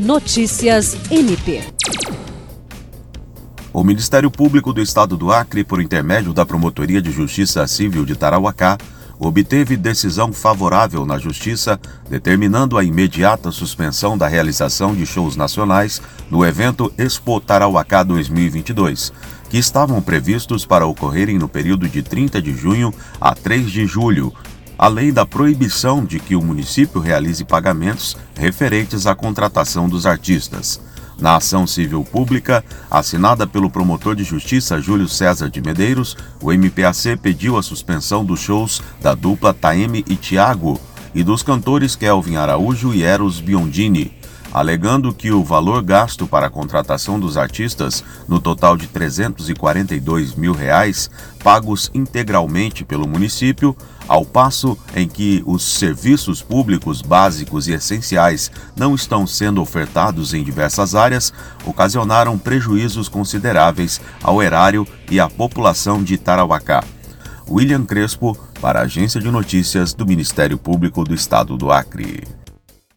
Notícias MP. O Ministério Público do Estado do Acre, por intermédio da Promotoria de Justiça Civil de Tarauacá, obteve decisão favorável na Justiça, determinando a imediata suspensão da realização de shows nacionais no evento Expo Tarauacá 2022, que estavam previstos para ocorrerem no período de 30 de junho a 3 de julho, além da proibição de que o município realize pagamentos referentes à contratação dos artistas. Na ação civil pública, assinada pelo promotor de justiça Júlio César de Medeiros, o MPAC pediu a suspensão dos shows da dupla Taeme e Tiago e dos cantores Kelvin Araújo e Eros Biondini, alegando que o valor gasto para a contratação dos artistas, no total de 342 mil reais, pagos integralmente pelo município, ao passo em que os serviços públicos básicos e essenciais não estão sendo ofertados em diversas áreas, ocasionaram prejuízos consideráveis ao erário e à população de Tarauacá. William Crespo, para a Agência de Notícias do Ministério Público do Estado do Acre.